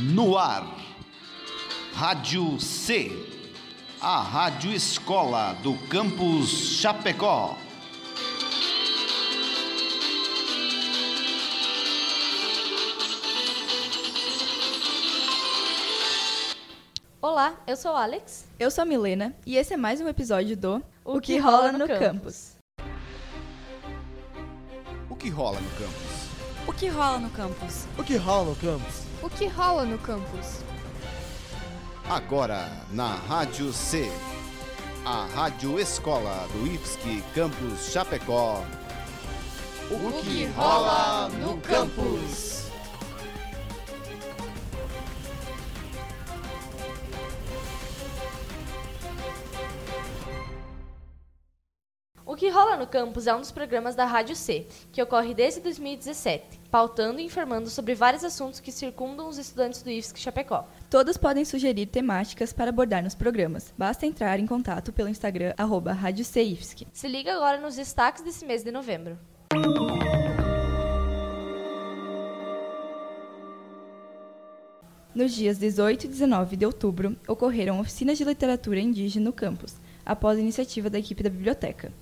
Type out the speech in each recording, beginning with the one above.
No ar, Rádio C, a Rádio Escola do Campus Chapecó. Olá, eu sou o Alex. Eu sou a Milena e esse é mais um episódio do O que rola no campus. O que rola no campus? O que rola no campus? O que rola no campus? O que rola no campus? Agora na Rádio C, a Rádio Escola do IFSC Campus Chapecó. O que rola no campus? O que rola no campus é um dos programas da Rádio C, que ocorre desde 2017, pautando e informando sobre vários assuntos que circundam os estudantes do IFSC Chapecó. Todos podem sugerir temáticas para abordar nos programas. Basta entrar em contato pelo Instagram arroba. Se liga agora nos destaques desse mês de novembro. Nos dias 18 e 19 de outubro, ocorreram oficinas de literatura indígena no campus, após a iniciativa da equipe da biblioteca.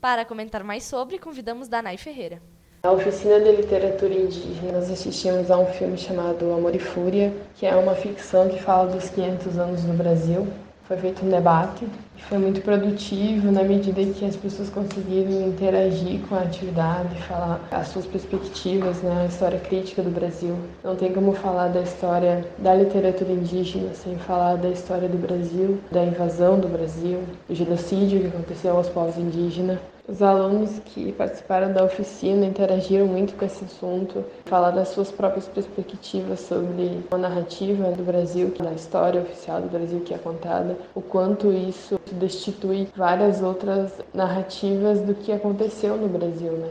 Para comentar mais sobre, convidamos Danai Ferreira. Na oficina de literatura indígena, nós assistimos a um filme chamado Amor e Fúria, que é uma ficção que fala dos 500 anos no Brasil. Foi feito um debate e foi muito produtivo na medida que as pessoas conseguiram interagir com a atividade, falar as suas perspectivas, né, a história crítica do Brasil. Não tem como falar da história da literatura indígena sem falar da história do Brasil, da invasão do Brasil, do genocídio que aconteceu aos povos indígenas. Os alunos que participaram da oficina interagiram muito com esse assunto, falaram das suas próprias perspectivas sobre a narrativa do Brasil, da história oficial do Brasil que é contada, o quanto isso destitui várias outras narrativas do que aconteceu no Brasil, né?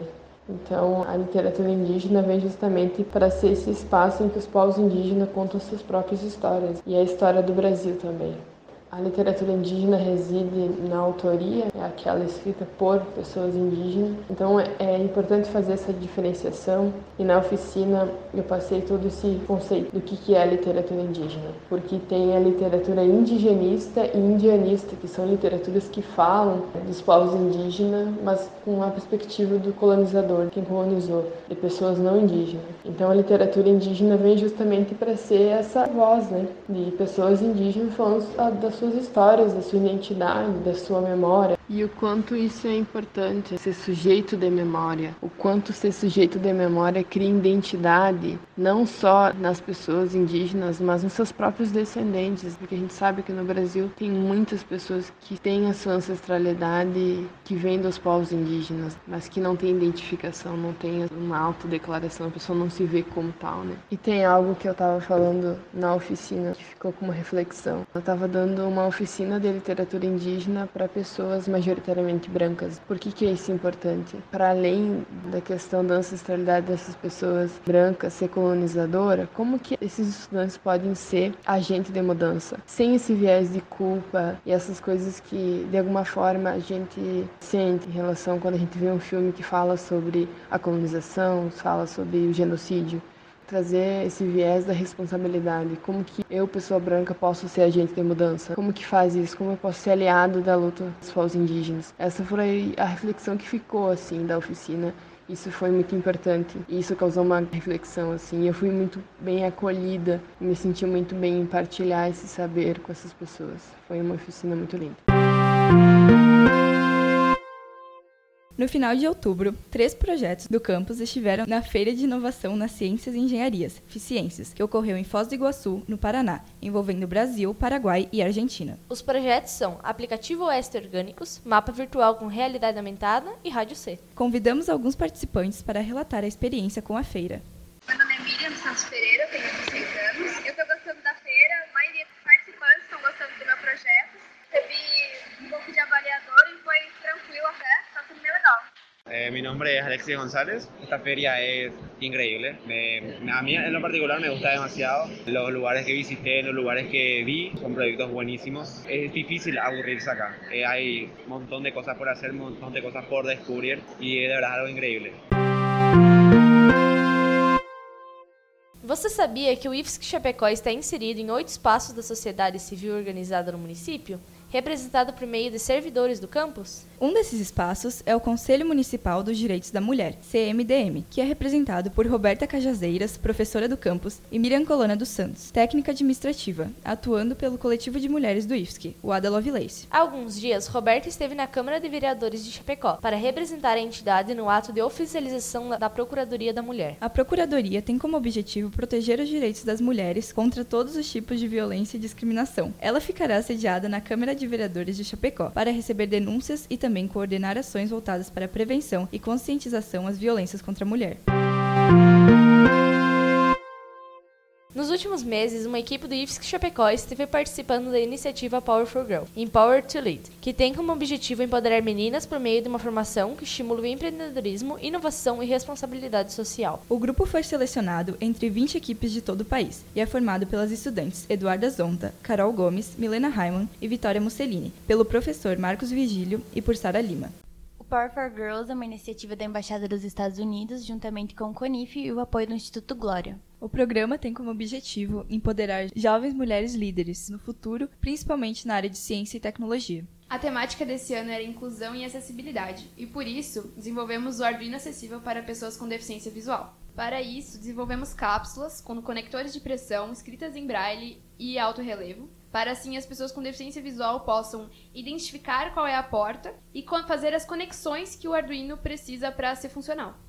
Então, a literatura indígena vem justamente para ser esse espaço em que os povos indígenas contam suas próprias histórias e a história do Brasil também. A literatura indígena reside na autoria, é aquela escrita por pessoas indígenas. Então é importante fazer essa diferenciação. E na oficina eu passei todo esse conceito do que é a literatura indígena, porque tem a literatura indigenista e indianista, que são literaturas que falam dos povos indígenas, mas com a perspectiva do colonizador, quem colonizou, de pessoas não indígenas. Então a literatura indígena vem justamente para ser essa voz, né, de pessoas indígenas falando das suas histórias, da sua identidade, da sua memória. E o quanto isso é importante, ser sujeito de memória. O quanto ser sujeito de memória cria identidade, não só nas pessoas indígenas, mas nos seus próprios descendentes. Porque a gente sabe que no Brasil tem muitas pessoas que têm a sua ancestralidade que vem dos povos indígenas, mas que não tem identificação, não tem uma autodeclaração, a pessoa não se vê como tal, né? E tem algo que eu estava falando na oficina que ficou como reflexão. Eu estava dando uma oficina de literatura indígena para pessoas majoritariamente brancas. Por que, que é isso importante? Para além da questão da ancestralidade dessas pessoas brancas ser colonizadora, como que esses estudantes podem ser agente de mudança? Sem esse viés de culpa e essas coisas que de alguma forma a gente sente em relação quando a gente vê um filme que fala sobre a colonização, fala sobre o genocídio trazer esse viés da responsabilidade. Como que eu, pessoa branca, posso ser agente de mudança? Como que faz isso? Como eu posso ser aliado da luta dos povos indígenas? Essa foi a reflexão que ficou assim da oficina. Isso foi muito importante. E isso causou uma reflexão assim. Eu fui muito bem acolhida, me senti muito bem em partilhar esse saber com essas pessoas. Foi uma oficina muito linda. No final de outubro, três projetos do campus estiveram na Feira de Inovação nas Ciências e Engenharias, FICIências, que ocorreu em Foz do Iguaçu, no Paraná, envolvendo Brasil, Paraguai e Argentina. Os projetos são Aplicativo Oeste Orgânicos, Mapa Virtual com Realidade Aumentada e Rádio C. Convidamos alguns participantes para relatar a experiência com a feira. Meu nome é Miriam Santos Pereira, tenho mi nombre es Alexis González. Esta feria es increíble. Me- a mí en lo particular me gusta demasiado. Los lugares que visité, los lugares que vi son proyectos buenísimos. Es difícil aburrirse acá. Eh, hay un montón de cosas por hacer, un montón de cosas por descubrir y de verdad es algo increíble. Você sabia que o IFSC Chapecó está inserido em oito espaços da sociedade civil organizada no município? Representado por meio de servidores do campus? Um desses espaços é o Conselho Municipal dos Direitos da Mulher, CMDM, que é representado por Roberta Cajazeiras, professora do campus, e Miriam Colona dos Santos, técnica administrativa, atuando pelo coletivo de mulheres do IFSC, o Ada Lovelace. Há alguns dias, Roberta esteve na Câmara de Vereadores de Chapecó para representar a entidade no ato de oficialização da Procuradoria da Mulher. A Procuradoria tem como objetivo proteger os direitos das mulheres contra todos os tipos de violência e discriminação. Ela ficará sediada na Câmara de Vereadores de Chapecó para receber denúncias e também coordenar ações voltadas para a prevenção e conscientização às violências contra a mulher. Nos últimos meses, uma equipe do IFSC Chapecó esteve participando da iniciativa Power for Girl, Empower to Lead, que tem como objetivo empoderar meninas por meio de uma formação que estimula o empreendedorismo, inovação e responsabilidade social. O grupo foi selecionado entre 20 equipes de todo o país e é formado pelas estudantes Eduarda Zonta, Carol Gomes, Milena Raiman e Vitória Mussolini, pelo professor Marcos Vigílio e por Sara Lima. O Power for Girls é uma iniciativa da Embaixada dos Estados Unidos, juntamente com o CONIF e o apoio do Instituto Glória. O programa tem como objetivo empoderar jovens mulheres líderes no futuro, principalmente na área de ciência e tecnologia. A temática desse ano era inclusão e acessibilidade, e por isso desenvolvemos o Arduino acessível para pessoas com deficiência visual. Para isso, desenvolvemos cápsulas com conectores de pressão escritas em braille e alto relevo, para assim as pessoas com deficiência visual possam identificar qual é a porta e fazer as conexões que o Arduino precisa para ser funcional.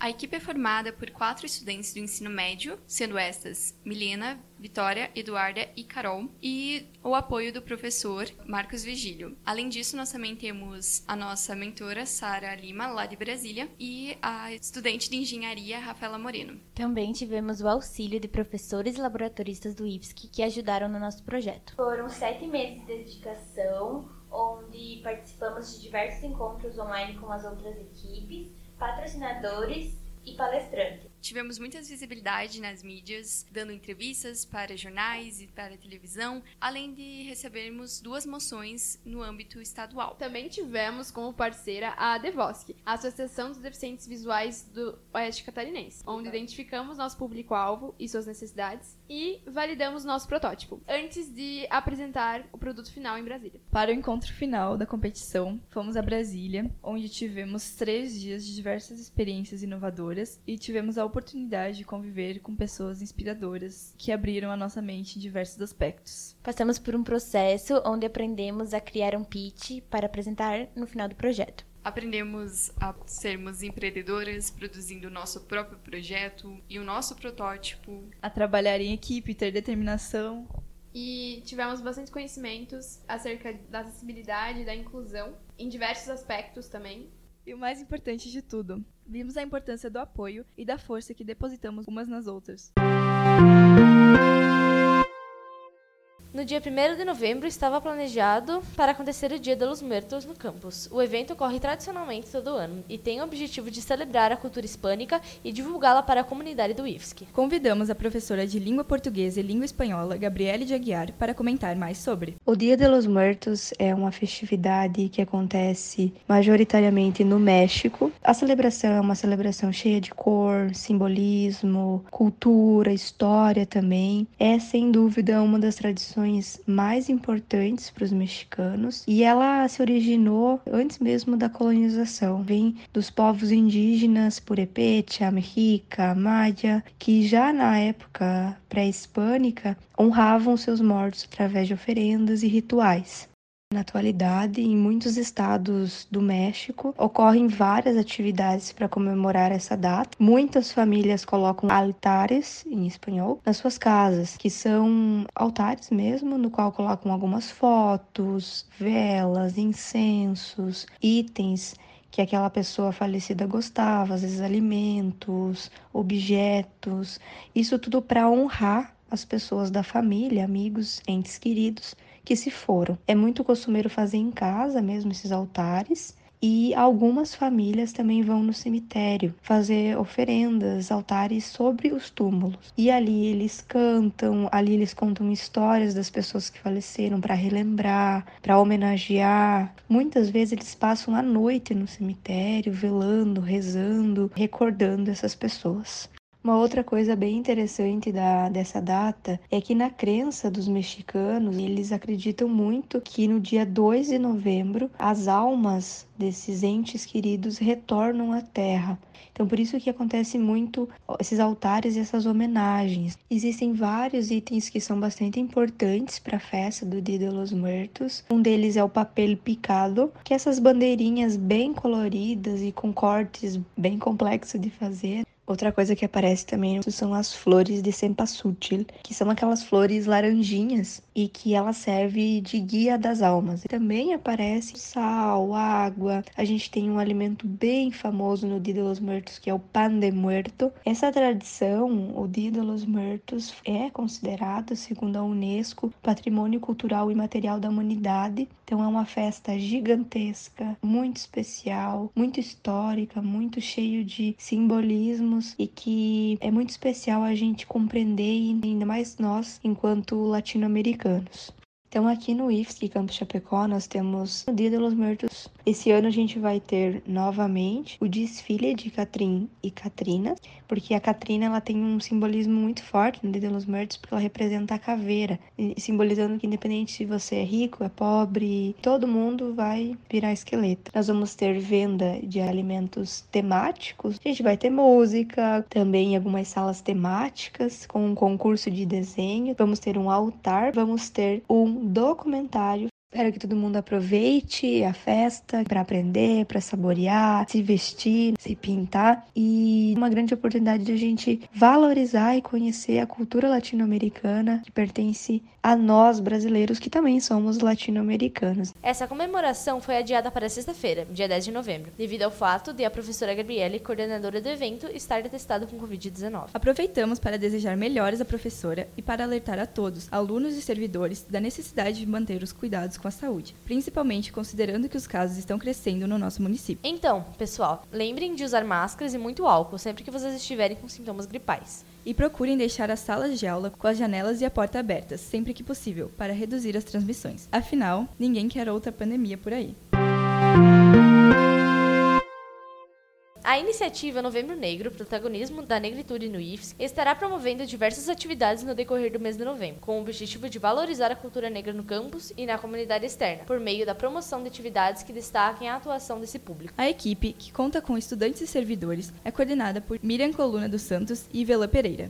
A equipe é formada por quatro estudantes do ensino médio, sendo estas Milena, Vitória, Eduarda e Carol, e o apoio do professor Marcos Vigílio. Além disso, nós também temos a nossa mentora Sara Lima, lá de Brasília, e a estudante de engenharia Rafaela Moreno. Também tivemos o auxílio de professores e laboratoristas do IFSC que ajudaram no nosso projeto. Foram sete meses de dedicação, onde participamos de diversos encontros online com as outras equipes patrocinadores e palestrantes. Tivemos muitas visibilidade nas mídias, dando entrevistas para jornais e para televisão, além de recebermos duas moções no âmbito estadual. Também tivemos como parceira a Devosc, a Associação dos Deficientes Visuais do Oeste Catarinense, onde identificamos nosso público-alvo e suas necessidades e validamos nosso protótipo, antes de apresentar o produto final em Brasília. Para o encontro final da competição, fomos a Brasília, onde tivemos três dias de diversas experiências inovadoras e tivemos a oportunidade de conviver com pessoas inspiradoras que abriram a nossa mente em diversos aspectos. Passamos por um processo onde aprendemos a criar um pitch para apresentar no final do projeto. Aprendemos a sermos empreendedoras, produzindo o nosso próprio projeto e o nosso protótipo. A trabalhar em equipe, ter determinação. E tivemos bastante conhecimentos acerca da acessibilidade e da inclusão, em diversos aspectos também. E o mais importante de tudo, vimos a importância do apoio e da força que depositamos umas nas outras. No dia 1 de novembro estava planejado para acontecer o Dia de los Muertos no campus. O evento ocorre tradicionalmente todo ano e tem o objetivo de celebrar a cultura hispânica e divulgá-la para a comunidade do IFSC. Convidamos a professora de língua portuguesa e língua espanhola, Gabriele de Aguiar, para comentar mais sobre. O Dia de los Muertos é uma festividade que acontece majoritariamente no México. A celebração é uma celebração cheia de cor, simbolismo, cultura, história também. É sem dúvida uma das tradições mais importantes para os mexicanos e ela se originou antes mesmo da colonização. Vem dos povos indígenas Purepecha, Mexica, Maya, que já na época pré-hispânica honravam seus mortos através de oferendas e rituais. Na atualidade, em muitos estados do México, ocorrem várias atividades para comemorar essa data. Muitas famílias colocam altares, em espanhol, nas suas casas, que são altares mesmo, no qual colocam algumas fotos, velas, incensos, itens que aquela pessoa falecida gostava, às vezes alimentos, objetos, isso tudo para honrar as pessoas da família, amigos, entes queridos que se foram. É muito costumeiro fazer em casa mesmo esses altares. E algumas famílias também vão no cemitério fazer oferendas, altares sobre os túmulos. E ali eles cantam, ali eles contam histórias das pessoas que faleceram para relembrar, para homenagear. Muitas vezes eles passam a noite no cemitério, velando, rezando, recordando essas pessoas. Uma outra coisa bem interessante da, dessa data é que, na crença dos mexicanos, eles acreditam muito que no dia 2 de novembro as almas desses entes queridos retornam à Terra. Então, por isso que acontece muito esses altares e essas homenagens. Existem vários itens que são bastante importantes para a festa do Dia de los Muertos. Um deles é o papel picado, que é essas bandeirinhas bem coloridas e com cortes bem complexos de fazer. Outra coisa que aparece também são as flores de cempasútil, que são aquelas flores laranjinhas e que ela serve de guia das almas. Também aparece sal, água. A gente tem um alimento bem famoso no Dia de los Muertos, que é o pan de muerto. Essa tradição, o Dia de los Muertos, é considerado, segundo a Unesco, patrimônio cultural e material da humanidade. Então é uma festa gigantesca, muito especial, muito histórica, muito cheio de simbolismos e que é muito especial a gente compreender, ainda mais nós, enquanto latino-americanos. Então, aqui no IFSC Campus Chapecó, nós temos o Dia dos Mortos. Esse ano a gente vai ter novamente o desfile de Catrim e Catrina, porque a Catrina ela tem um simbolismo muito forte no Dia dos Mortos, porque ela representa a caveira, simbolizando que independente se você é rico, é pobre, todo mundo vai virar esqueleto. Nós vamos ter venda de alimentos temáticos, a gente vai ter música, também algumas salas temáticas com um concurso de desenho, vamos ter um altar, vamos ter um documentário. Espero que todo mundo aproveite a festa para aprender, para saborear, se vestir, se pintar e uma grande oportunidade de a gente valorizar e conhecer a cultura latino-americana que pertence a nós brasileiros que também somos latino-americanos. Essa comemoração foi adiada para sexta-feira, dia 10 de novembro, devido ao fato de a professora Gabriele, coordenadora do evento, estar testada com Covid-19. Aproveitamos para desejar melhores à professora e para alertar a todos, alunos e servidores, da necessidade de manter os cuidados com a saúde, principalmente considerando que os casos estão crescendo no nosso município. Então, pessoal, lembrem de usar máscaras e muito álcool sempre que vocês estiverem com sintomas gripais. E procurem deixar as salas de aula com as janelas e a porta abertas, sempre que possível, para reduzir as transmissões. Afinal, ninguém quer outra pandemia por aí. A iniciativa Novembro Negro, protagonismo da negritude no IFES, estará promovendo diversas atividades no decorrer do mês de novembro, com o objetivo de valorizar a cultura negra no campus e na comunidade externa, por meio da promoção de atividades que destaquem a atuação desse público. A equipe, que conta com estudantes e servidores, é coordenada por Miriam Coluna dos Santos e Vela Pereira.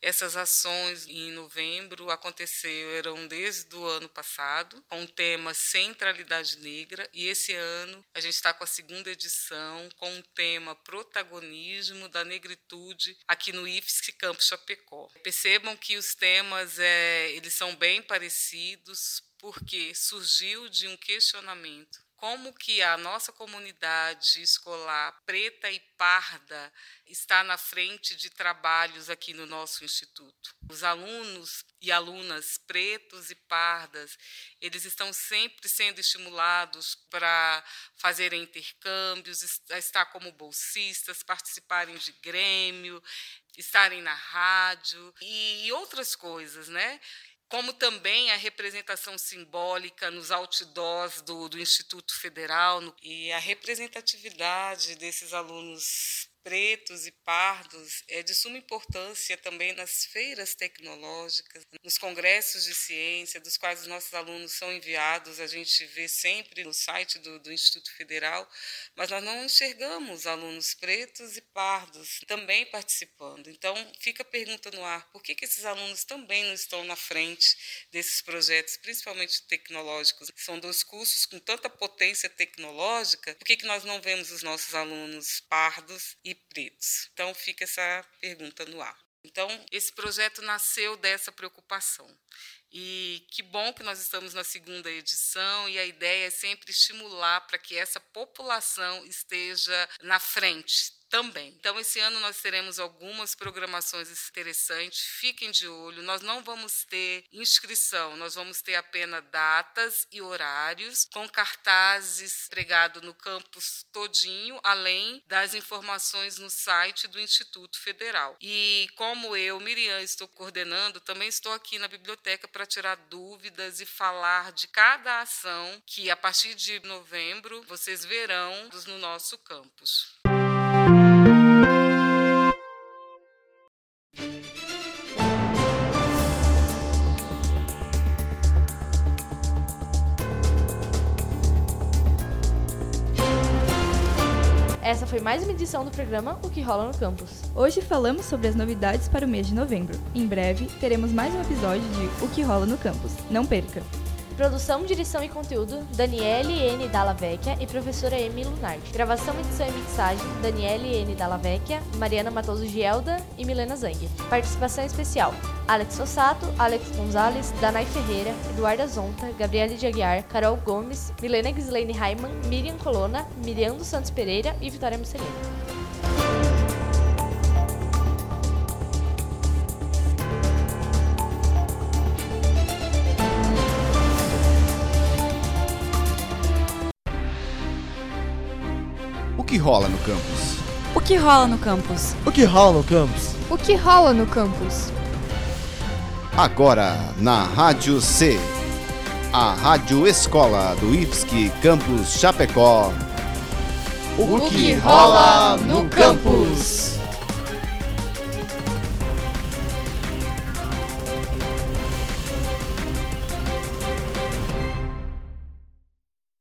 Essas ações em novembro aconteceram desde o ano passado, com o tema Centralidade Negra, e esse ano a gente está com a segunda edição com o tema Protagonismo da Negritude aqui no IFSC Campo Chapecó. Percebam que os temas é, eles são bem parecidos porque surgiu de um questionamento como que a nossa comunidade escolar preta e parda está na frente de trabalhos aqui no nosso instituto. Os alunos e alunas pretos e pardas, eles estão sempre sendo estimulados para fazerem intercâmbios, estar como bolsistas, participarem de grêmio, estarem na rádio e outras coisas, né? Como também a representação simbólica nos outdoors do, do Instituto Federal no, e a representatividade desses alunos pretos e pardos é de suma importância também nas feiras tecnológicas, nos congressos de ciência, dos quais os nossos alunos são enviados, a gente vê sempre no site do, do Instituto Federal, mas nós não enxergamos alunos pretos e pardos também participando. Então, fica a pergunta no ar: por que, que esses alunos também não estão na frente desses projetos, principalmente tecnológicos? São dois cursos com tanta potência tecnológica, por que, que nós não vemos os nossos alunos pardos e pretos. Então fica essa pergunta no ar. Então, esse projeto nasceu dessa preocupação. E que bom que nós estamos na segunda edição e a ideia é sempre estimular para que essa população esteja na frente, também. Então, esse ano nós teremos algumas programações interessantes, fiquem de olho. Nós não vamos ter inscrição, nós vamos ter apenas datas e horários, com cartazes pregados no campus todinho, além das informações no site do Instituto Federal. E como eu, Miriam, estou coordenando, também estou aqui na biblioteca para tirar dúvidas e falar de cada ação que, a partir de novembro, vocês verão no nosso campus. Foi mais uma edição do programa O que rola no campus. Hoje falamos sobre as novidades para o mês de novembro. Em breve teremos mais um episódio de O que rola no campus. Não perca! Produção, direção e conteúdo, Daniele N. Dalla Vecchia e professora Emi Lunardi. Gravação, edição e mixagem, Daniele N. Dalla Vecchia, Mariana Matoso Gielda e Milena Zang. Participação especial, Alex Sossato, Alex Gonzalez, Danai Ferreira, Eduarda Zonta, Gabriele de Aguiar, Carol Gomes, Milena Gislaine Raiman, Miriam Colonna, Miriam dos Santos Pereira e Vitória Mussolini. Que rola no campus? O que rola no campus? O que rola no campus? O que rola no campus? Agora na Rádio C, a Rádio Escola do IFSC Campus Chapecó. O que rola no campus?